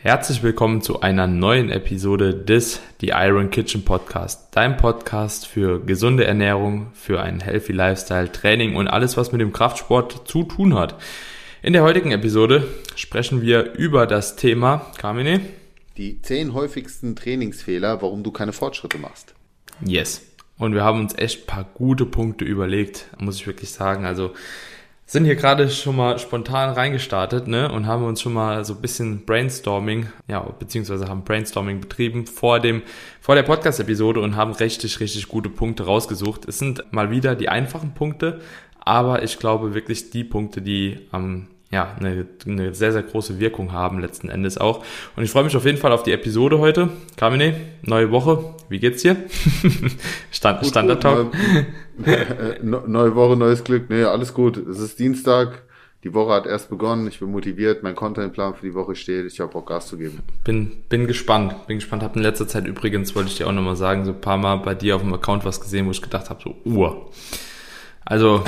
Herzlich willkommen zu einer neuen Episode des The Iron Kitchen Podcast, dein Podcast für gesunde Ernährung, für einen healthy Lifestyle, Training und alles, was mit dem Kraftsport zu tun hat. In der heutigen Episode sprechen wir über das Thema, Carmine? Die zehn häufigsten Trainingsfehler, warum du keine Fortschritte machst. Yes. Und wir haben uns echt paar gute Punkte überlegt, muss ich wirklich sagen. Also sind hier gerade schon mal spontan reingestartet, ne, und haben uns schon mal so ein bisschen Brainstorming, ja, beziehungsweise haben Brainstorming betrieben vor dem, vor der Podcast-Episode und haben richtig, richtig gute Punkte rausgesucht. Es sind mal wieder die einfachen Punkte, aber ich glaube wirklich die Punkte, die am ja, eine, eine sehr, sehr große Wirkung haben letzten Endes auch. Und ich freue mich auf jeden Fall auf die Episode heute. Carmine, neue Woche. Wie geht's dir? Stand, gut, Standard Talk. Neue, neue Woche, neues Glück. Nee, alles gut. Es ist Dienstag. Die Woche hat erst begonnen. Ich bin motiviert. Mein Contentplan für die Woche steht. Ich habe auch Gas zu geben. Bin, bin gespannt. Bin gespannt. Hab in letzter Zeit übrigens, wollte ich dir auch nochmal sagen, so ein paar Mal bei dir auf dem Account was gesehen, wo ich gedacht habe, so, Uhr. Also,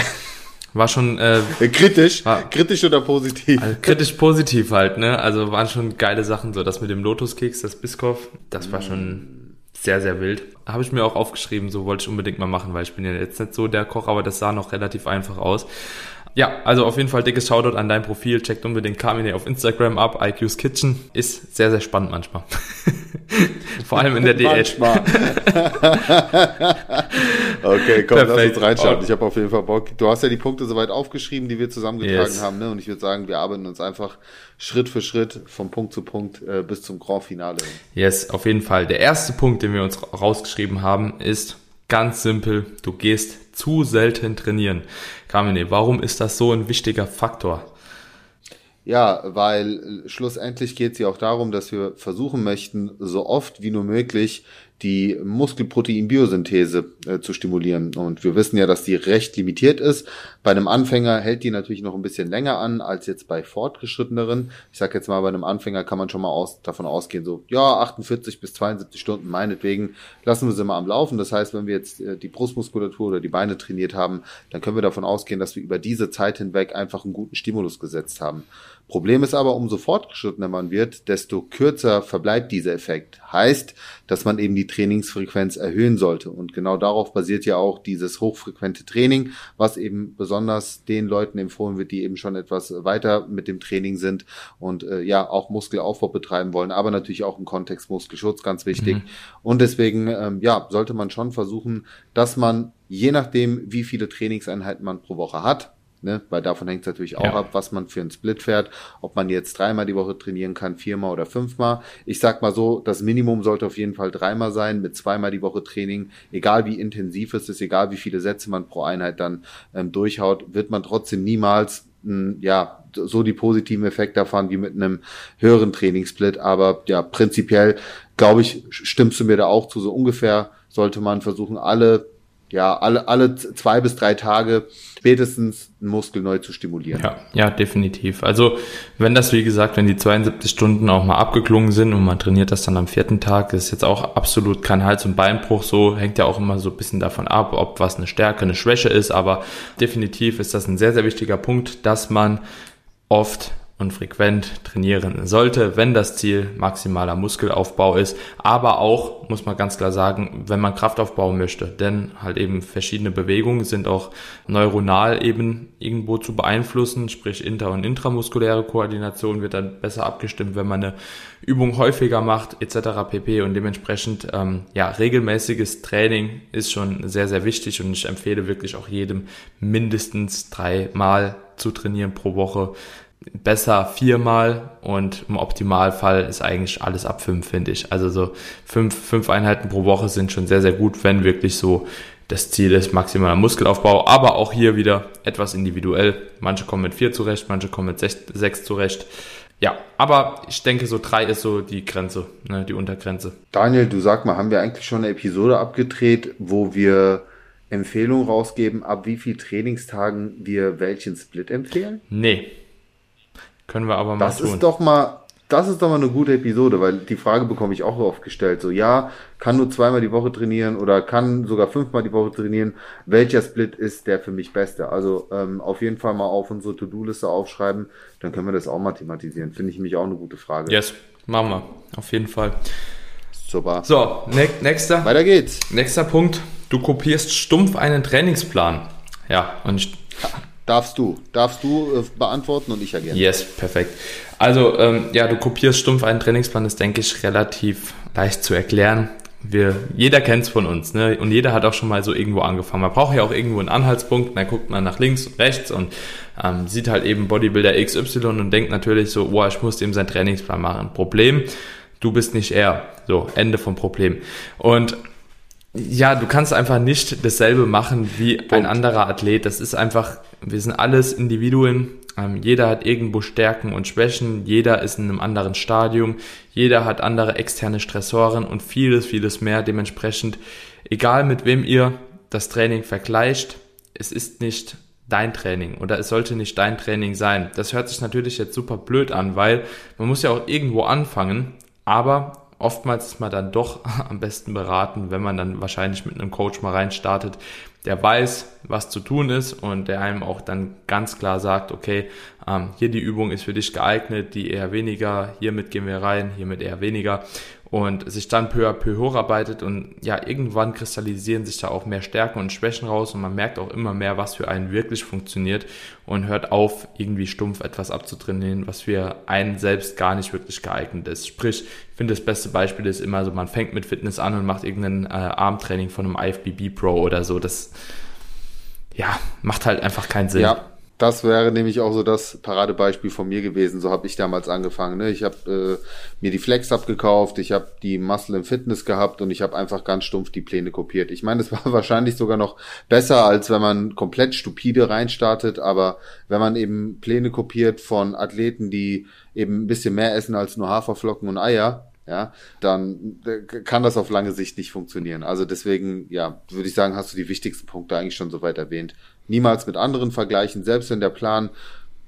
war schon äh, kritisch, war, kritisch oder positiv? Also kritisch positiv halt, ne? Also waren schon geile Sachen, so das mit dem Lotuskeks, das Biskopf, das war schon sehr sehr wild. Habe ich mir auch aufgeschrieben, so wollte ich unbedingt mal machen, weil ich bin ja jetzt nicht so der Koch, aber das sah noch relativ einfach aus. Ja, also auf jeden Fall dickes Shoutout an dein Profil. Checkt unbedingt Carmine auf Instagram ab. IQ's Kitchen ist sehr, sehr spannend manchmal. Vor allem in der Diät. Manchmal. okay, komm, Perfekt. lass uns reinschauen. Ich habe auf jeden Fall Bock. Du hast ja die Punkte soweit aufgeschrieben, die wir zusammengetragen yes. haben. Ne? Und ich würde sagen, wir arbeiten uns einfach Schritt für Schritt vom Punkt zu Punkt äh, bis zum Grand Finale. Yes, auf jeden Fall. Der erste Punkt, den wir uns rausgeschrieben haben, ist ganz simpel. Du gehst zu selten trainieren. Carmine, warum ist das so ein wichtiger Faktor? Ja, weil schlussendlich geht es ja auch darum, dass wir versuchen möchten, so oft wie nur möglich die Muskelprotein-Biosynthese äh, zu stimulieren. Und wir wissen ja, dass die recht limitiert ist. Bei einem Anfänger hält die natürlich noch ein bisschen länger an als jetzt bei fortgeschritteneren. Ich sage jetzt mal, bei einem Anfänger kann man schon mal aus, davon ausgehen, so ja, 48 bis 72 Stunden meinetwegen lassen wir sie mal am Laufen. Das heißt, wenn wir jetzt äh, die Brustmuskulatur oder die Beine trainiert haben, dann können wir davon ausgehen, dass wir über diese Zeit hinweg einfach einen guten Stimulus gesetzt haben. Problem ist aber, umso fortgeschrittener man wird, desto kürzer verbleibt dieser Effekt. Heißt, dass man eben die Trainingsfrequenz erhöhen sollte. Und genau darauf basiert ja auch dieses hochfrequente Training, was eben besonders den Leuten empfohlen wird, die eben schon etwas weiter mit dem Training sind und äh, ja auch Muskelaufbau betreiben wollen, aber natürlich auch im Kontext Muskelschutz ganz wichtig. Mhm. Und deswegen ähm, ja sollte man schon versuchen, dass man je nachdem, wie viele Trainingseinheiten man pro Woche hat, Ne? Weil davon hängt es natürlich auch ja. ab, was man für einen Split fährt, ob man jetzt dreimal die Woche trainieren kann, viermal oder fünfmal. Ich sag mal so, das Minimum sollte auf jeden Fall dreimal sein, mit zweimal die Woche Training. Egal wie intensiv es ist, egal wie viele Sätze man pro Einheit dann ähm, durchhaut, wird man trotzdem niemals mh, ja so die positiven Effekte erfahren wie mit einem höheren Trainingssplit. Aber ja, prinzipiell glaube ich, stimmst du mir da auch zu. So ungefähr sollte man versuchen, alle ja, alle, alle zwei bis drei Tage spätestens einen Muskel neu zu stimulieren. Ja, ja, definitiv. Also, wenn das, wie gesagt, wenn die 72 Stunden auch mal abgeklungen sind und man trainiert das dann am vierten Tag, ist jetzt auch absolut kein Hals- und Beinbruch so, hängt ja auch immer so ein bisschen davon ab, ob was eine Stärke, eine Schwäche ist, aber definitiv ist das ein sehr, sehr wichtiger Punkt, dass man oft und frequent trainieren sollte, wenn das Ziel maximaler Muskelaufbau ist. Aber auch, muss man ganz klar sagen, wenn man Kraft aufbauen möchte. Denn halt eben verschiedene Bewegungen sind auch neuronal eben irgendwo zu beeinflussen. Sprich, inter- und intramuskuläre Koordination wird dann besser abgestimmt, wenn man eine Übung häufiger macht, etc. pp. Und dementsprechend, ähm, ja, regelmäßiges Training ist schon sehr, sehr wichtig. Und ich empfehle wirklich auch jedem mindestens dreimal zu trainieren pro Woche besser viermal und im Optimalfall ist eigentlich alles ab fünf, finde ich. Also so fünf, fünf Einheiten pro Woche sind schon sehr, sehr gut, wenn wirklich so das Ziel ist maximaler Muskelaufbau, aber auch hier wieder etwas individuell. Manche kommen mit vier zurecht, manche kommen mit sechs, sechs zurecht. Ja, aber ich denke, so drei ist so die Grenze, ne, die Untergrenze. Daniel, du sag mal, haben wir eigentlich schon eine Episode abgedreht, wo wir Empfehlungen rausgeben, ab wie viel Trainingstagen wir welchen Split empfehlen? Nee, können wir aber mal das tun. Das ist doch mal, das ist doch mal eine gute Episode, weil die Frage bekomme ich auch oft gestellt. So, ja, kann nur zweimal die Woche trainieren oder kann sogar fünfmal die Woche trainieren. Welcher Split ist der für mich beste? Also ähm, auf jeden Fall mal auf unsere To-Do-Liste aufschreiben, dann können wir das auch mal thematisieren. Finde ich mich auch eine gute Frage. Yes, Machen wir, auf jeden Fall. Super. So, ne nächster. Weiter geht's. Nächster Punkt. Du kopierst stumpf einen Trainingsplan. Ja, und ich, Darfst du, darfst du äh, beantworten und ich ergänze. Yes, perfekt. Also, ähm, ja, du kopierst stumpf einen Trainingsplan, ist, denke ich, relativ leicht zu erklären. Wir, jeder kennt es von uns, ne? Und jeder hat auch schon mal so irgendwo angefangen. Man braucht ja auch irgendwo einen Anhaltspunkt, dann guckt man nach links und rechts und ähm, sieht halt eben Bodybuilder XY und denkt natürlich so, oh, ich muss ihm seinen Trainingsplan machen. Problem, du bist nicht er. So, Ende vom Problem. Und ja, du kannst einfach nicht dasselbe machen wie Punkt. ein anderer Athlet. Das ist einfach, wir sind alles Individuen. Ähm, jeder hat irgendwo Stärken und Schwächen. Jeder ist in einem anderen Stadium. Jeder hat andere externe Stressoren und vieles, vieles mehr. Dementsprechend, egal mit wem ihr das Training vergleicht, es ist nicht dein Training oder es sollte nicht dein Training sein. Das hört sich natürlich jetzt super blöd an, weil man muss ja auch irgendwo anfangen, aber oftmals ist man dann doch am besten beraten, wenn man dann wahrscheinlich mit einem Coach mal reinstartet, der weiß, was zu tun ist und der einem auch dann ganz klar sagt, okay, ähm, hier die Übung ist für dich geeignet, die eher weniger, hiermit gehen wir rein, hiermit eher weniger und sich dann peu à peu hocharbeitet und ja, irgendwann kristallisieren sich da auch mehr Stärken und Schwächen raus und man merkt auch immer mehr, was für einen wirklich funktioniert und hört auf, irgendwie stumpf etwas abzutrainieren, was für einen selbst gar nicht wirklich geeignet ist. Sprich, ich finde das beste Beispiel ist immer so, man fängt mit Fitness an und macht irgendein äh, Armtraining von einem IFBB Pro oder so. Das ja, macht halt einfach keinen Sinn. Ja, das wäre nämlich auch so das Paradebeispiel von mir gewesen. So habe ich damals angefangen. Ne? Ich habe äh, mir die Flex abgekauft, ich habe die Muscle im Fitness gehabt und ich habe einfach ganz stumpf die Pläne kopiert. Ich meine, es war wahrscheinlich sogar noch besser, als wenn man komplett stupide reinstartet. Aber wenn man eben Pläne kopiert von Athleten, die eben ein bisschen mehr essen als nur Haferflocken und Eier, ja, dann äh, kann das auf lange Sicht nicht funktionieren. Also deswegen, ja, würde ich sagen, hast du die wichtigsten Punkte eigentlich schon soweit erwähnt niemals mit anderen vergleichen. Selbst wenn der Plan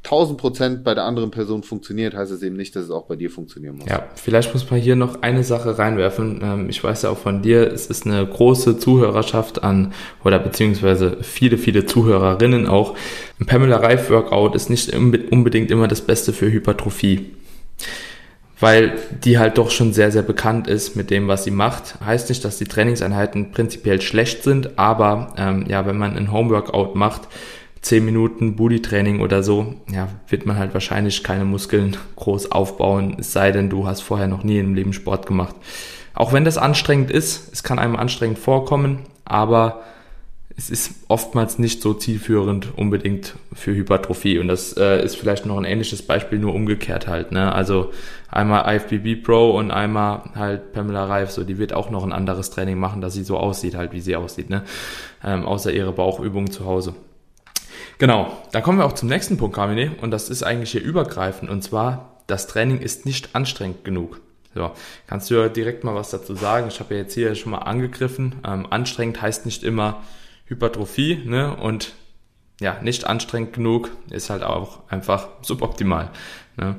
1000 Prozent bei der anderen Person funktioniert, heißt es eben nicht, dass es auch bei dir funktionieren muss. Ja, vielleicht muss man hier noch eine Sache reinwerfen. Ähm, ich weiß ja auch von dir, es ist eine große Zuhörerschaft an, oder beziehungsweise viele, viele Zuhörerinnen auch. Ein Pamela Reif Workout ist nicht unbedingt immer das Beste für Hypertrophie. Weil die halt doch schon sehr, sehr bekannt ist mit dem, was sie macht. Heißt nicht, dass die Trainingseinheiten prinzipiell schlecht sind, aber ähm, ja, wenn man ein Homeworkout macht, 10 Minuten Booty-Training oder so, ja, wird man halt wahrscheinlich keine Muskeln groß aufbauen, es sei denn, du hast vorher noch nie im Leben Sport gemacht. Auch wenn das anstrengend ist, es kann einem anstrengend vorkommen, aber es ist oftmals nicht so zielführend unbedingt für Hypertrophie. Und das äh, ist vielleicht noch ein ähnliches Beispiel, nur umgekehrt halt. Ne? Also einmal IFBB Pro und einmal halt Pamela Reif, so die wird auch noch ein anderes Training machen, dass sie so aussieht, halt wie sie aussieht, ne? Ähm, außer ihre Bauchübungen zu Hause. Genau, dann kommen wir auch zum nächsten Punkt, Kamine, und das ist eigentlich hier übergreifend, und zwar, das Training ist nicht anstrengend genug. So, kannst du ja direkt mal was dazu sagen? Ich habe ja jetzt hier schon mal angegriffen. Ähm, anstrengend heißt nicht immer Hypertrophie, ne? Und ja, nicht anstrengend genug ist halt auch einfach suboptimal. Ne?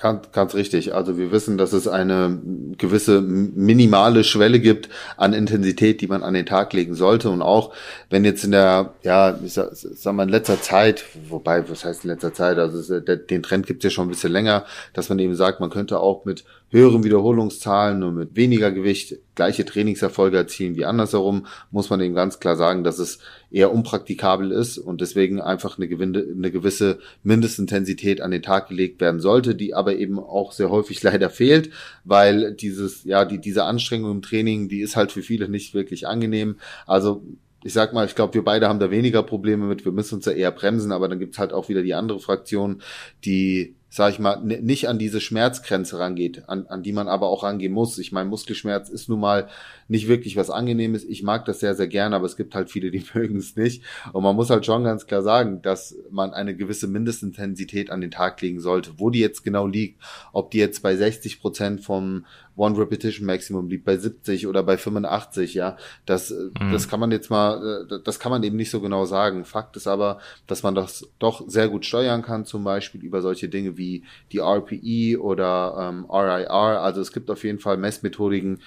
Ganz, ganz richtig. Also wir wissen, dass es eine gewisse minimale Schwelle gibt an Intensität, die man an den Tag legen sollte. Und auch wenn jetzt in der, ja, ich sag, sag mal in letzter Zeit, wobei, was heißt in letzter Zeit? Also den Trend gibt es ja schon ein bisschen länger, dass man eben sagt, man könnte auch mit höheren Wiederholungszahlen und mit weniger Gewicht gleiche Trainingserfolge erzielen wie andersherum, muss man eben ganz klar sagen, dass es eher unpraktikabel ist und deswegen einfach eine, gewinde, eine gewisse Mindestintensität an den Tag gelegt werden sollte, die aber eben auch sehr häufig leider fehlt, weil dieses, ja, die, diese Anstrengung im Training, die ist halt für viele nicht wirklich angenehm. Also ich sag mal, ich glaube, wir beide haben da weniger Probleme mit, wir müssen uns da eher bremsen, aber dann gibt's halt auch wieder die andere Fraktion, die sag ich mal, nicht an diese Schmerzgrenze rangeht, an, an die man aber auch rangehen muss. Ich meine, Muskelschmerz ist nun mal nicht wirklich was Angenehmes. Ich mag das sehr, sehr gerne, aber es gibt halt viele, die mögen es nicht. Und man muss halt schon ganz klar sagen, dass man eine gewisse Mindestintensität an den Tag legen sollte. Wo die jetzt genau liegt, ob die jetzt bei 60 Prozent vom One Repetition Maximum liegt, bei 70 oder bei 85, ja, das, mhm. das kann man jetzt mal, äh, das kann man eben nicht so genau sagen. Fakt ist aber, dass man das doch sehr gut steuern kann, zum Beispiel über solche Dinge wie die RPE oder ähm, RIR. Also es gibt auf jeden Fall Messmethodiken,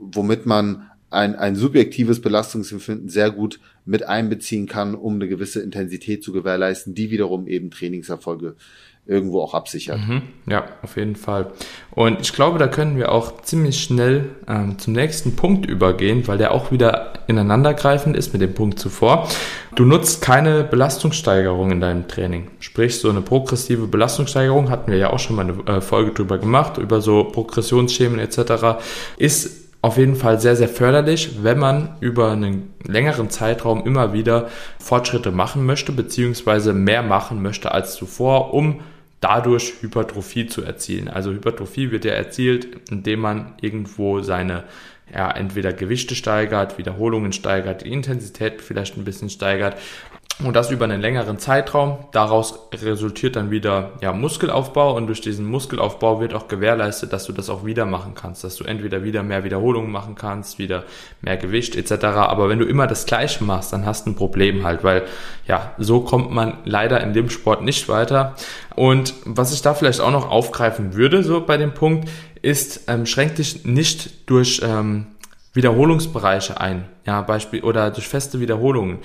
womit man ein, ein subjektives Belastungsempfinden sehr gut mit einbeziehen kann, um eine gewisse Intensität zu gewährleisten, die wiederum eben Trainingserfolge irgendwo auch absichert. Mhm, ja, auf jeden Fall. Und ich glaube, da können wir auch ziemlich schnell ähm, zum nächsten Punkt übergehen, weil der auch wieder ineinandergreifend ist mit dem Punkt zuvor. Du nutzt keine Belastungssteigerung in deinem Training. Sprich, so eine progressive Belastungssteigerung hatten wir ja auch schon mal eine äh, Folge drüber gemacht, über so Progressionsschemen etc. Ist auf jeden Fall sehr, sehr förderlich, wenn man über einen längeren Zeitraum immer wieder Fortschritte machen möchte, beziehungsweise mehr machen möchte als zuvor, um dadurch Hypertrophie zu erzielen. Also Hypertrophie wird ja erzielt, indem man irgendwo seine ja, entweder Gewichte steigert, Wiederholungen steigert, die Intensität vielleicht ein bisschen steigert und das über einen längeren Zeitraum. Daraus resultiert dann wieder ja, Muskelaufbau und durch diesen Muskelaufbau wird auch gewährleistet, dass du das auch wieder machen kannst, dass du entweder wieder mehr Wiederholungen machen kannst, wieder mehr Gewicht etc. Aber wenn du immer das Gleiche machst, dann hast du ein Problem halt, weil ja, so kommt man leider in dem Sport nicht weiter. Und was ich da vielleicht auch noch aufgreifen würde, so bei dem Punkt, ist, ähm, schränk dich nicht durch ähm, Wiederholungsbereiche ein, ja, Beispiel oder durch feste Wiederholungen.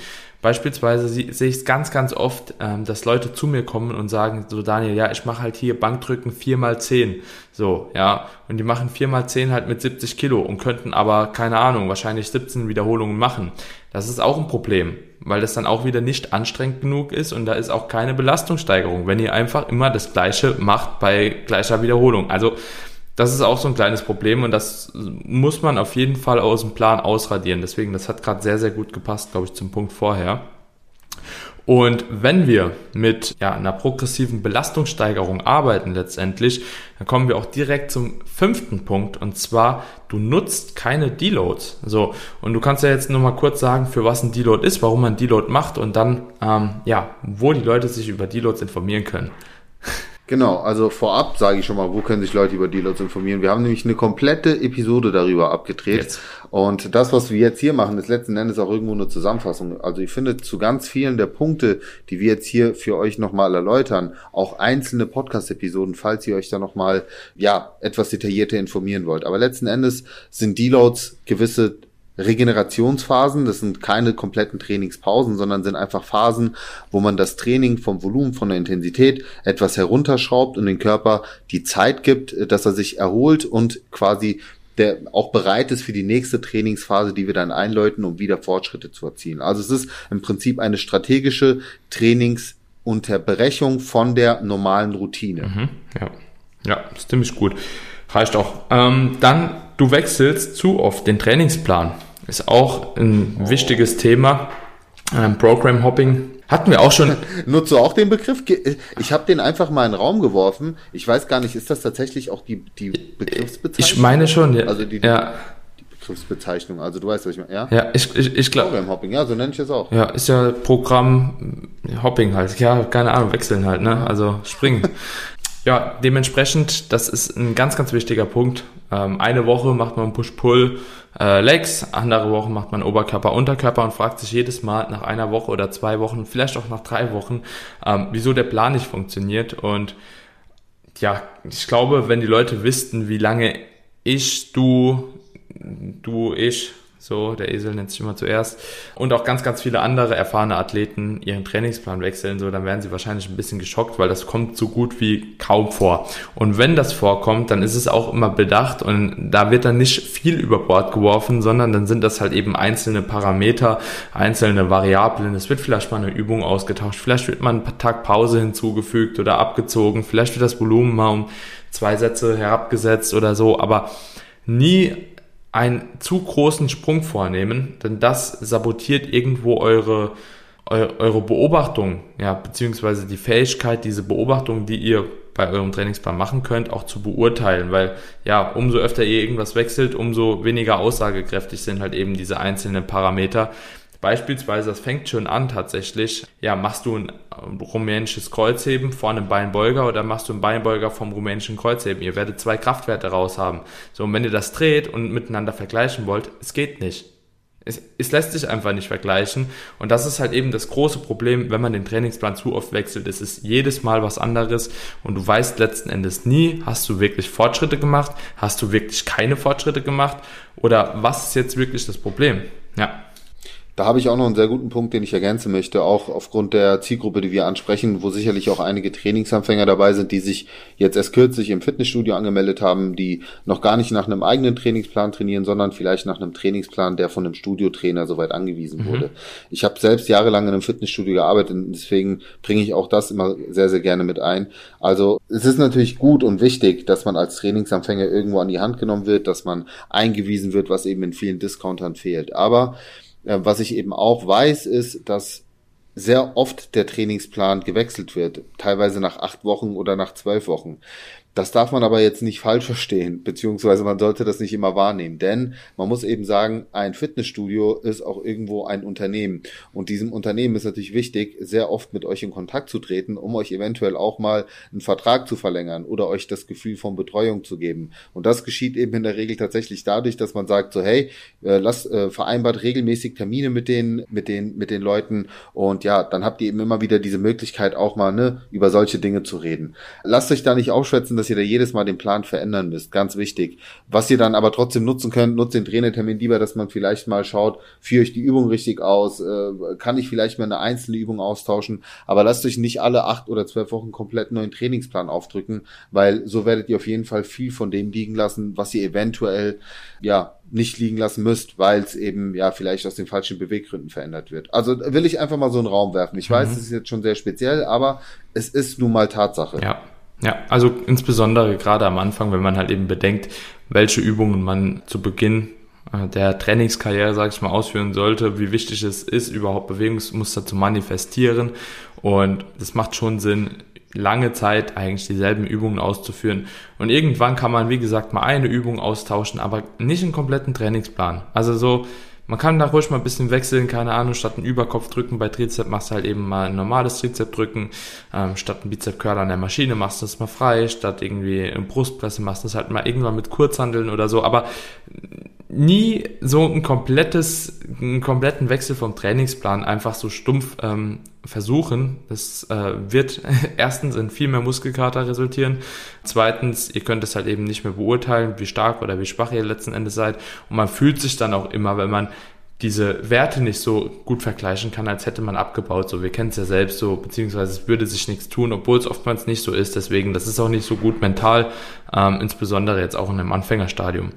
Beispielsweise sehe ich es ganz, ganz oft, ähm, dass Leute zu mir kommen und sagen, so Daniel, ja, ich mache halt hier Bankdrücken 4 mal 10 so, ja, und die machen 4 mal 10 halt mit 70 Kilo und könnten aber, keine Ahnung, wahrscheinlich 17 Wiederholungen machen. Das ist auch ein Problem, weil das dann auch wieder nicht anstrengend genug ist und da ist auch keine Belastungssteigerung, wenn ihr einfach immer das Gleiche macht bei gleicher Wiederholung. Also, das ist auch so ein kleines Problem und das muss man auf jeden Fall aus dem Plan ausradieren. Deswegen, das hat gerade sehr, sehr gut gepasst, glaube ich, zum Punkt vorher. Und wenn wir mit ja, einer progressiven Belastungssteigerung arbeiten letztendlich, dann kommen wir auch direkt zum fünften Punkt und zwar, du nutzt keine Deloads. So, und du kannst ja jetzt nur mal kurz sagen, für was ein Deload ist, warum man Deload macht und dann, ähm, ja, wo die Leute sich über Deloads informieren können. Genau, also vorab sage ich schon mal, wo können sich Leute über Deloads informieren. Wir haben nämlich eine komplette Episode darüber abgedreht. Jetzt. Und das, was wir jetzt hier machen, ist letzten Endes auch irgendwo eine Zusammenfassung. Also ich finde zu ganz vielen der Punkte, die wir jetzt hier für euch nochmal erläutern, auch einzelne Podcast-Episoden, falls ihr euch da nochmal, ja, etwas detaillierter informieren wollt. Aber letzten Endes sind Deloads gewisse Regenerationsphasen. Das sind keine kompletten Trainingspausen, sondern sind einfach Phasen, wo man das Training vom Volumen, von der Intensität etwas herunterschraubt und den Körper die Zeit gibt, dass er sich erholt und quasi der auch bereit ist für die nächste Trainingsphase, die wir dann einläuten, um wieder Fortschritte zu erzielen. Also es ist im Prinzip eine strategische Trainingsunterbrechung von der normalen Routine. Mhm, ja. ja, ist ziemlich gut. Reicht auch. Ähm, dann, du wechselst zu oft den Trainingsplan. Ist auch ein oh. wichtiges Thema. Ähm, Program Hopping hatten wir auch schon. Nutzt du auch den Begriff? Ich habe den einfach mal in den Raum geworfen. Ich weiß gar nicht, ist das tatsächlich auch die, die Begriffsbezeichnung? Ich meine schon, ja. Also die, ja. die Begriffsbezeichnung. Also du weißt, was ich meine. Ja, ja ich, ich, ich glaube. Program Hopping, ja, so nenne ich es auch. Ja, ist ja Programm Hopping halt. Ja, keine Ahnung, wechseln halt, ne? Also springen. Ja, dementsprechend, das ist ein ganz, ganz wichtiger Punkt. Ähm, eine Woche macht man Push-Pull äh, Legs, andere Woche macht man Oberkörper, Unterkörper und fragt sich jedes Mal nach einer Woche oder zwei Wochen, vielleicht auch nach drei Wochen, ähm, wieso der Plan nicht funktioniert. Und ja, ich glaube, wenn die Leute wüssten, wie lange ich, du, du, ich, so, der Esel nennt sich immer zuerst. Und auch ganz, ganz viele andere erfahrene Athleten ihren Trainingsplan wechseln, so, dann werden sie wahrscheinlich ein bisschen geschockt, weil das kommt so gut wie kaum vor. Und wenn das vorkommt, dann ist es auch immer bedacht und da wird dann nicht viel über Bord geworfen, sondern dann sind das halt eben einzelne Parameter, einzelne Variablen. Es wird vielleicht mal eine Übung ausgetauscht, vielleicht wird mal ein Tag Pause hinzugefügt oder abgezogen, vielleicht wird das Volumen mal um zwei Sätze herabgesetzt oder so, aber nie einen zu großen Sprung vornehmen, denn das sabotiert irgendwo eure, eure Beobachtung, ja, beziehungsweise die Fähigkeit, diese Beobachtung, die ihr bei eurem Trainingsplan machen könnt, auch zu beurteilen, weil ja, umso öfter ihr irgendwas wechselt, umso weniger aussagekräftig sind halt eben diese einzelnen Parameter, Beispielsweise, das fängt schon an tatsächlich. Ja, machst du ein rumänisches Kreuzheben vor einem Beinbeuger oder machst du einen Beinbeuger vom rumänischen Kreuzheben? Ihr werdet zwei Kraftwerte raus haben. So, und wenn ihr das dreht und miteinander vergleichen wollt, es geht nicht. Es, es lässt sich einfach nicht vergleichen. Und das ist halt eben das große Problem, wenn man den Trainingsplan zu oft wechselt. Es ist jedes Mal was anderes und du weißt letzten Endes nie, hast du wirklich Fortschritte gemacht, hast du wirklich keine Fortschritte gemacht oder was ist jetzt wirklich das Problem? Ja. Da habe ich auch noch einen sehr guten Punkt, den ich ergänzen möchte, auch aufgrund der Zielgruppe, die wir ansprechen, wo sicherlich auch einige Trainingsanfänger dabei sind, die sich jetzt erst kürzlich im Fitnessstudio angemeldet haben, die noch gar nicht nach einem eigenen Trainingsplan trainieren, sondern vielleicht nach einem Trainingsplan, der von einem Studiotrainer soweit angewiesen mhm. wurde. Ich habe selbst jahrelang in einem Fitnessstudio gearbeitet und deswegen bringe ich auch das immer sehr, sehr gerne mit ein. Also es ist natürlich gut und wichtig, dass man als Trainingsanfänger irgendwo an die Hand genommen wird, dass man eingewiesen wird, was eben in vielen Discountern fehlt. Aber was ich eben auch weiß, ist, dass sehr oft der Trainingsplan gewechselt wird, teilweise nach acht Wochen oder nach zwölf Wochen. Das darf man aber jetzt nicht falsch verstehen, beziehungsweise man sollte das nicht immer wahrnehmen, denn man muss eben sagen, ein Fitnessstudio ist auch irgendwo ein Unternehmen und diesem Unternehmen ist natürlich wichtig, sehr oft mit euch in Kontakt zu treten, um euch eventuell auch mal einen Vertrag zu verlängern oder euch das Gefühl von Betreuung zu geben. Und das geschieht eben in der Regel tatsächlich dadurch, dass man sagt so, hey, äh, lass äh, vereinbart regelmäßig Termine mit den mit den mit den Leuten und ja, dann habt ihr eben immer wieder diese Möglichkeit auch mal ne über solche Dinge zu reden. Lasst euch da nicht aufschwätzen, dass ihr da jedes Mal den Plan verändern müsst. Ganz wichtig. Was ihr dann aber trotzdem nutzen könnt, nutzt den Trainertermin lieber, dass man vielleicht mal schaut, führe ich die Übung richtig aus, äh, kann ich vielleicht mal eine einzelne Übung austauschen, aber lasst euch nicht alle acht oder zwölf Wochen komplett neuen Trainingsplan aufdrücken, weil so werdet ihr auf jeden Fall viel von dem liegen lassen, was ihr eventuell, ja, nicht liegen lassen müsst, weil es eben ja vielleicht aus den falschen Beweggründen verändert wird. Also will ich einfach mal so einen Raum werfen. Ich weiß, mhm. es ist jetzt schon sehr speziell, aber es ist nun mal Tatsache. Ja. Ja, also insbesondere gerade am Anfang, wenn man halt eben bedenkt, welche Übungen man zu Beginn äh, der Trainingskarriere, sag ich mal, ausführen sollte, wie wichtig es ist, überhaupt Bewegungsmuster zu manifestieren. Und das macht schon Sinn, lange Zeit eigentlich dieselben Übungen auszuführen. Und irgendwann kann man, wie gesagt, mal eine Übung austauschen, aber nicht einen kompletten Trainingsplan. Also so, man kann da ruhig mal ein bisschen wechseln, keine Ahnung, statt ein Überkopfdrücken bei Trizep machst du halt eben mal ein normales Trizepdrücken, ähm, statt ein Bizep-Curl an der Maschine machst du das mal frei, statt irgendwie Brustpresse machst du das halt mal irgendwann mit Kurzhandeln oder so, aber nie so ein komplettes, einen kompletten Wechsel vom Trainingsplan einfach so stumpf ähm, versuchen. Das äh, wird erstens in viel mehr Muskelkater resultieren. Zweitens, ihr könnt es halt eben nicht mehr beurteilen, wie stark oder wie schwach ihr letzten Endes seid. Und man fühlt sich dann auch immer, wenn man diese Werte nicht so gut vergleichen kann, als hätte man abgebaut. So, wir kennen es ja selbst so, beziehungsweise es würde sich nichts tun, obwohl es oftmals nicht so ist. Deswegen, das ist auch nicht so gut mental, ähm, insbesondere jetzt auch in einem Anfängerstadium.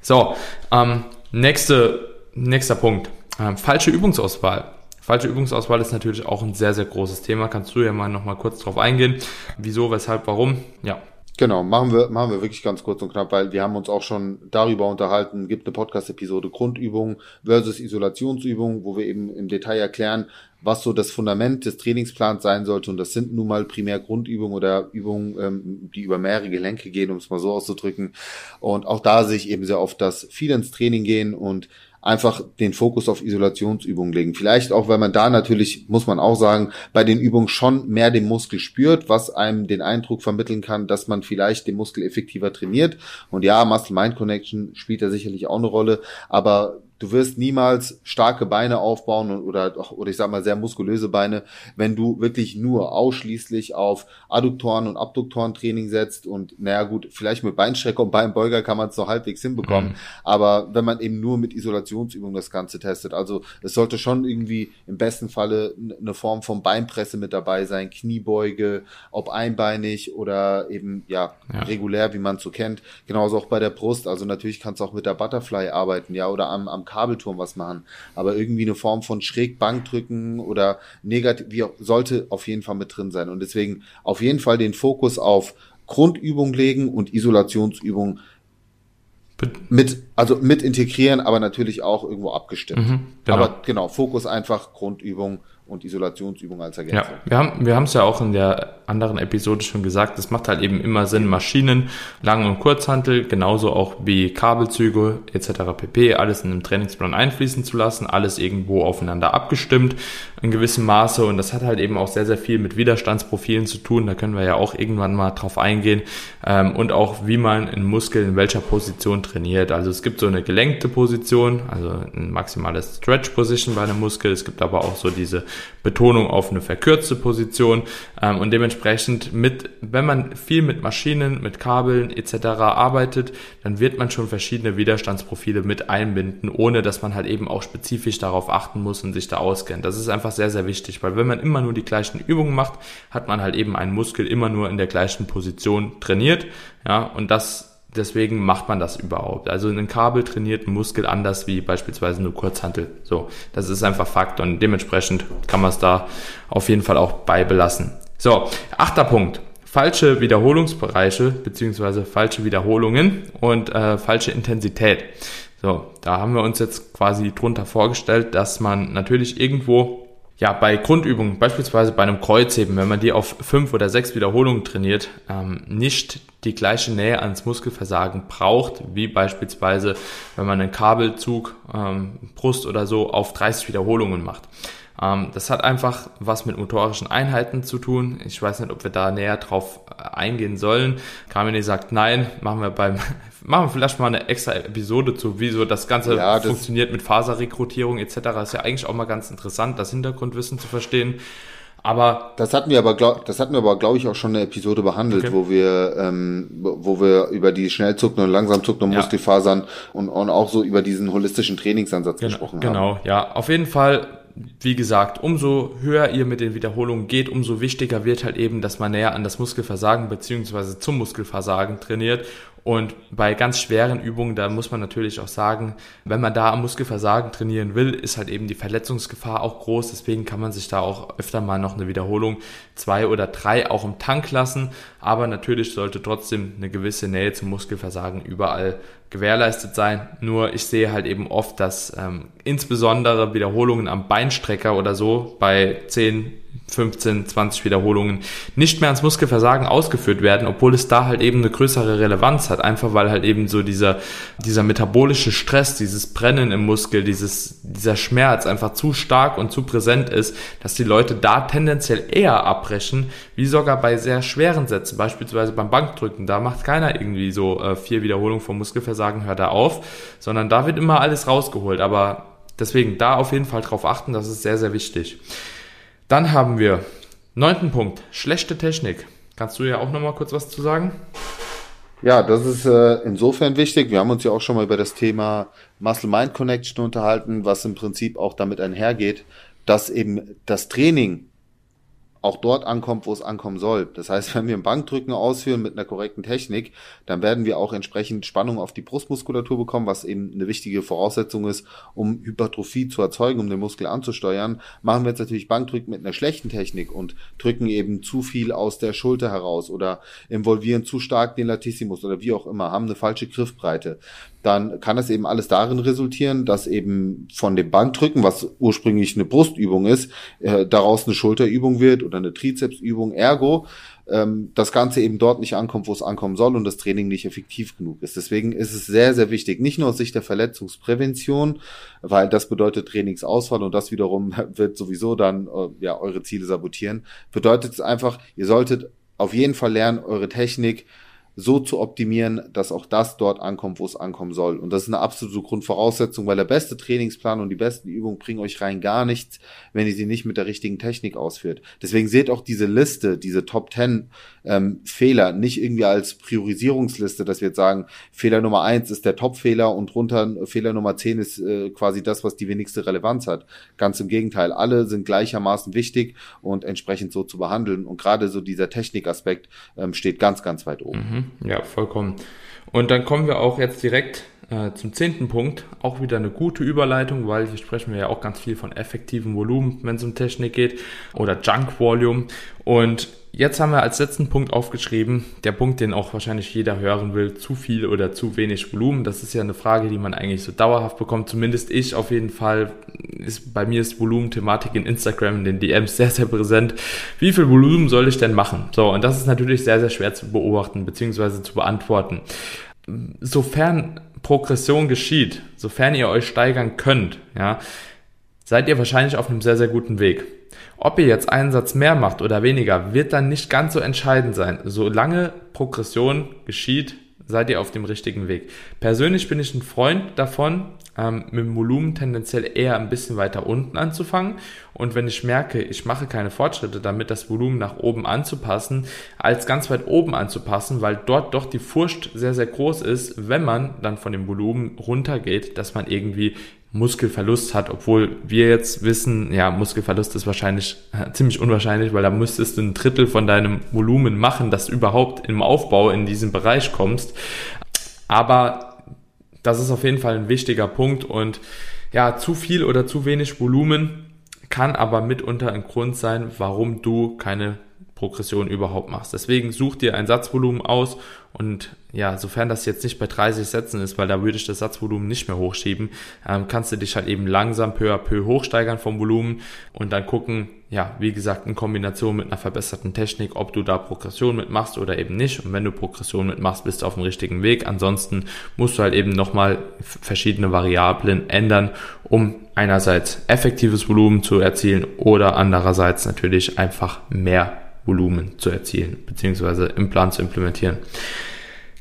So, ähm, nächste, nächster Punkt. Ähm, falsche Übungsauswahl. Falsche Übungsauswahl ist natürlich auch ein sehr, sehr großes Thema. Kannst du ja mal nochmal kurz drauf eingehen. Wieso, weshalb, warum? Ja. Genau, machen wir, machen wir wirklich ganz kurz und knapp, weil wir haben uns auch schon darüber unterhalten, gibt eine Podcast-Episode Grundübung versus Isolationsübung, wo wir eben im Detail erklären, was so das Fundament des Trainingsplans sein sollte. Und das sind nun mal primär Grundübungen oder Übungen, ähm, die über mehrere Gelenke gehen, um es mal so auszudrücken. Und auch da sehe ich eben sehr oft, dass viele ins Training gehen und einfach den Fokus auf Isolationsübungen legen. Vielleicht auch, weil man da natürlich, muss man auch sagen, bei den Übungen schon mehr den Muskel spürt, was einem den Eindruck vermitteln kann, dass man vielleicht den Muskel effektiver trainiert. Und ja, Muscle-Mind-Connection spielt da sicherlich auch eine Rolle, aber Du wirst niemals starke Beine aufbauen oder, oder ich sag mal sehr muskulöse Beine, wenn du wirklich nur ausschließlich auf Adduktoren und Abduktoren Training setzt und naja gut, vielleicht mit Beinstrecker und Beinbeuger kann man es noch halbwegs hinbekommen, mhm. aber wenn man eben nur mit Isolationsübungen das Ganze testet, also es sollte schon irgendwie im besten Falle eine Form von Beinpresse mit dabei sein, Kniebeuge, ob einbeinig oder eben ja, ja. regulär, wie man es so kennt, genauso auch bei der Brust, also natürlich kannst du auch mit der Butterfly arbeiten, ja, oder am, am Kabelturm was machen. Aber irgendwie eine Form von Schrägbankdrücken oder negativ, wie auch, sollte auf jeden Fall mit drin sein. Und deswegen auf jeden Fall den Fokus auf Grundübung legen und Isolationsübung mit, also mit integrieren, aber natürlich auch irgendwo abgestimmt. Mhm, genau. Aber genau, Fokus einfach Grundübung und Isolationsübungen als Ergänzung. Ja, wir haben wir haben es ja auch in der anderen Episode schon gesagt, es macht halt eben immer Sinn, Maschinen, Lang- und Kurzhantel, genauso auch wie Kabelzüge etc. pp. alles in einem Trainingsplan einfließen zu lassen, alles irgendwo aufeinander abgestimmt in gewissem Maße und das hat halt eben auch sehr, sehr viel mit Widerstandsprofilen zu tun, da können wir ja auch irgendwann mal drauf eingehen ähm, und auch wie man in Muskeln in welcher Position trainiert. Also es gibt so eine gelenkte Position, also ein maximales Stretch Position bei einem Muskel, es gibt aber auch so diese Betonung auf eine verkürzte Position ähm, und dementsprechend mit, wenn man viel mit Maschinen, mit Kabeln etc. arbeitet, dann wird man schon verschiedene Widerstandsprofile mit einbinden, ohne dass man halt eben auch spezifisch darauf achten muss und sich da auskennt. Das ist einfach sehr, sehr wichtig, weil wenn man immer nur die gleichen Übungen macht, hat man halt eben einen Muskel immer nur in der gleichen Position trainiert, ja, und das deswegen macht man das überhaupt. Also ein Kabel trainiert einen Muskel anders wie beispielsweise eine Kurzhantel. So, das ist einfach Fakt und dementsprechend kann man es da auf jeden Fall auch beibelassen. So, achter Punkt. Falsche Wiederholungsbereiche beziehungsweise falsche Wiederholungen und äh, falsche Intensität. So, da haben wir uns jetzt quasi drunter vorgestellt, dass man natürlich irgendwo ja, bei Grundübungen, beispielsweise bei einem Kreuzheben, wenn man die auf fünf oder sechs Wiederholungen trainiert, ähm, nicht die gleiche Nähe ans Muskelversagen braucht, wie beispielsweise, wenn man einen Kabelzug, ähm, Brust oder so auf 30 Wiederholungen macht. Ähm, das hat einfach was mit motorischen Einheiten zu tun. Ich weiß nicht, ob wir da näher drauf äh, eingehen sollen. Kamini sagt nein, machen wir beim machen wir vielleicht mal eine extra Episode zu, wie so das Ganze ja, das funktioniert mit Faserrekrutierung etc. Ist ja eigentlich auch mal ganz interessant, das Hintergrundwissen zu verstehen. Aber das hatten wir aber, glaub, das hatten wir aber, glaube ich, auch schon eine Episode behandelt, okay. wo wir, ähm, wo wir über die schnellzuckenden und langsam zuckenden ja. Muskelfasern und, und auch so über diesen holistischen Trainingsansatz genau, gesprochen haben. Genau, ja, auf jeden Fall wie gesagt, umso höher ihr mit den Wiederholungen geht, umso wichtiger wird halt eben, dass man näher an das Muskelversagen beziehungsweise zum Muskelversagen trainiert und bei ganz schweren Übungen, da muss man natürlich auch sagen, wenn man da am Muskelversagen trainieren will, ist halt eben die Verletzungsgefahr auch groß. Deswegen kann man sich da auch öfter mal noch eine Wiederholung zwei oder drei auch im Tank lassen. Aber natürlich sollte trotzdem eine gewisse Nähe zum Muskelversagen überall gewährleistet sein. Nur ich sehe halt eben oft, dass ähm, insbesondere Wiederholungen am Beinstrecker oder so bei 10, 15, 20 Wiederholungen nicht mehr ans Muskelversagen ausgeführt werden, obwohl es da halt eben eine größere Relevanz hat. Einfach weil halt eben so dieser, dieser metabolische Stress, dieses Brennen im Muskel, dieses, dieser Schmerz einfach zu stark und zu präsent ist, dass die Leute da tendenziell eher abbrechen, wie sogar bei sehr schweren Sätzen, beispielsweise beim Bankdrücken. Da macht keiner irgendwie so äh, vier Wiederholungen vom Muskelversagen, hört da auf, sondern da wird immer alles rausgeholt. Aber deswegen da auf jeden Fall drauf achten, das ist sehr, sehr wichtig. Dann haben wir neunten Punkt, schlechte Technik. Kannst du ja auch nochmal kurz was zu sagen? Ja, das ist äh, insofern wichtig. Wir haben uns ja auch schon mal über das Thema Muscle-Mind-Connection unterhalten, was im Prinzip auch damit einhergeht, dass eben das Training auch dort ankommt, wo es ankommen soll. Das heißt, wenn wir ein Bankdrücken ausführen mit einer korrekten Technik, dann werden wir auch entsprechend Spannung auf die Brustmuskulatur bekommen, was eben eine wichtige Voraussetzung ist, um Hypertrophie zu erzeugen, um den Muskel anzusteuern. Machen wir jetzt natürlich Bankdrücken mit einer schlechten Technik und drücken eben zu viel aus der Schulter heraus oder involvieren zu stark den Latissimus oder wie auch immer, haben eine falsche Griffbreite dann kann es eben alles darin resultieren, dass eben von dem Bankdrücken, was ursprünglich eine Brustübung ist, äh, daraus eine Schulterübung wird oder eine Trizepsübung. Ergo, ähm, das Ganze eben dort nicht ankommt, wo es ankommen soll und das Training nicht effektiv genug ist. Deswegen ist es sehr, sehr wichtig, nicht nur aus Sicht der Verletzungsprävention, weil das bedeutet Trainingsausfall und das wiederum wird sowieso dann äh, ja eure Ziele sabotieren. Bedeutet es einfach, ihr solltet auf jeden Fall lernen, eure Technik so zu optimieren, dass auch das dort ankommt, wo es ankommen soll. Und das ist eine absolute Grundvoraussetzung, weil der beste Trainingsplan und die besten Übungen bringen euch rein gar nichts, wenn ihr sie nicht mit der richtigen Technik ausführt. Deswegen seht auch diese Liste, diese Top 10 ähm, Fehler nicht irgendwie als Priorisierungsliste, dass wir jetzt sagen, Fehler Nummer eins ist der Top-Fehler und drunter Fehler Nummer 10 ist äh, quasi das, was die wenigste Relevanz hat. Ganz im Gegenteil, alle sind gleichermaßen wichtig und entsprechend so zu behandeln. Und gerade so dieser Technikaspekt ähm, steht ganz, ganz weit oben. Mhm. Ja, vollkommen. Und dann kommen wir auch jetzt direkt äh, zum zehnten Punkt. Auch wieder eine gute Überleitung, weil hier sprechen wir ja auch ganz viel von effektivem Volumen, wenn es um Technik geht, oder Junk Volume. Und jetzt haben wir als letzten Punkt aufgeschrieben, der Punkt, den auch wahrscheinlich jeder hören will, zu viel oder zu wenig Volumen. Das ist ja eine Frage, die man eigentlich so dauerhaft bekommt. Zumindest ich auf jeden Fall. Ist, bei mir ist Volumenthematik in Instagram, in den DMs sehr, sehr präsent. Wie viel Volumen soll ich denn machen? So, und das ist natürlich sehr, sehr schwer zu beobachten bzw. zu beantworten. Sofern Progression geschieht, sofern ihr euch steigern könnt, ja, seid ihr wahrscheinlich auf einem sehr, sehr guten Weg. Ob ihr jetzt einen Satz mehr macht oder weniger, wird dann nicht ganz so entscheidend sein. Solange Progression geschieht, seid ihr auf dem richtigen Weg. Persönlich bin ich ein Freund davon, ähm, mit dem Volumen tendenziell eher ein bisschen weiter unten anzufangen. Und wenn ich merke, ich mache keine Fortschritte damit, das Volumen nach oben anzupassen, als ganz weit oben anzupassen, weil dort doch die Furcht sehr, sehr groß ist, wenn man dann von dem Volumen runtergeht, dass man irgendwie Muskelverlust hat, obwohl wir jetzt wissen, ja, Muskelverlust ist wahrscheinlich ziemlich unwahrscheinlich, weil da müsstest du ein Drittel von deinem Volumen machen, dass du überhaupt im Aufbau in diesen Bereich kommst. Aber das ist auf jeden Fall ein wichtiger Punkt und ja, zu viel oder zu wenig Volumen kann aber mitunter ein Grund sein, warum du keine Progression überhaupt machst. Deswegen such dir ein Satzvolumen aus und ja, sofern das jetzt nicht bei 30 Sätzen ist, weil da würde ich das Satzvolumen nicht mehr hochschieben, ähm, kannst du dich halt eben langsam peu à peu hochsteigern vom Volumen und dann gucken, ja, wie gesagt, in Kombination mit einer verbesserten Technik, ob du da Progression mitmachst oder eben nicht. Und wenn du Progression mitmachst, bist du auf dem richtigen Weg. Ansonsten musst du halt eben nochmal verschiedene Variablen ändern, um einerseits effektives Volumen zu erzielen oder andererseits natürlich einfach mehr Volumen zu erzielen, beziehungsweise im Plan zu implementieren.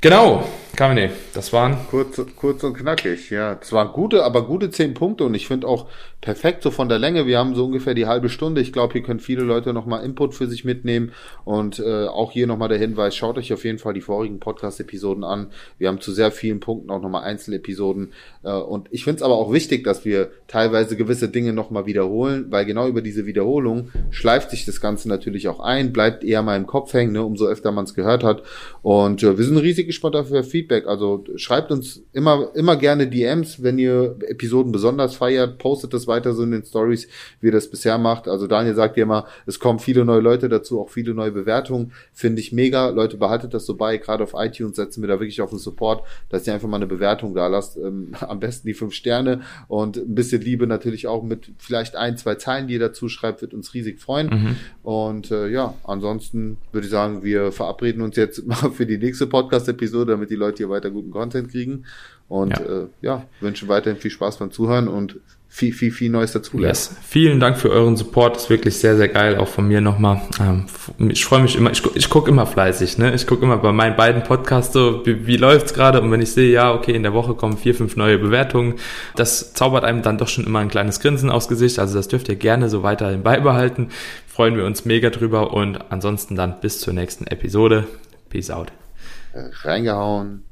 Genau, Kamine, das waren. Kurz, kurz und knackig, ja. Das waren gute, aber gute zehn Punkte und ich finde auch perfekt so von der Länge. Wir haben so ungefähr die halbe Stunde. Ich glaube, hier können viele Leute nochmal Input für sich mitnehmen und äh, auch hier nochmal der Hinweis, schaut euch auf jeden Fall die vorigen Podcast-Episoden an. Wir haben zu sehr vielen Punkten auch nochmal Einzelepisoden äh, und ich finde es aber auch wichtig, dass wir teilweise gewisse Dinge nochmal wiederholen, weil genau über diese Wiederholung schleift sich das Ganze natürlich auch ein, bleibt eher mal im Kopf hängen, ne, umso öfter man es gehört hat und äh, wir sind riesig gespannt dafür Feedback Feedback. Also schreibt uns immer, immer gerne DMs, wenn ihr Episoden besonders feiert. Postet das weiter so in den Stories, wie ihr das bisher macht. Also Daniel sagt ja immer, es kommen viele neue Leute dazu, auch viele neue Bewertungen. Finde ich mega. Leute, behaltet das so bei. Gerade auf iTunes setzen wir da wirklich auf den Support, dass ihr einfach mal eine Bewertung da lasst. Ähm, am besten die fünf Sterne und ein bisschen Liebe natürlich auch mit vielleicht ein, zwei Zeilen, die ihr dazu schreibt, wird uns riesig freuen. Mhm. Und äh, ja, ansonsten würde ich sagen, wir verabreden uns jetzt mal für die nächste Podcast-Episode, damit die Leute hier weiter guten Content kriegen. Und ja, äh, ja wünschen weiterhin viel Spaß beim Zuhören und viel, viel, viel Neues dazu yes. Vielen Dank für euren Support. ist wirklich sehr, sehr geil. Auch von mir nochmal. Ähm, ich freue mich immer. Ich, ich gucke immer fleißig. Ne? Ich gucke immer bei meinen beiden Podcasts so, wie, wie läuft's gerade. Und wenn ich sehe, ja, okay, in der Woche kommen vier, fünf neue Bewertungen, das zaubert einem dann doch schon immer ein kleines Grinsen aufs Gesicht. Also das dürft ihr gerne so weiterhin beibehalten. Freuen wir uns mega drüber. Und ansonsten dann bis zur nächsten Episode. Peace out. Reingehauen.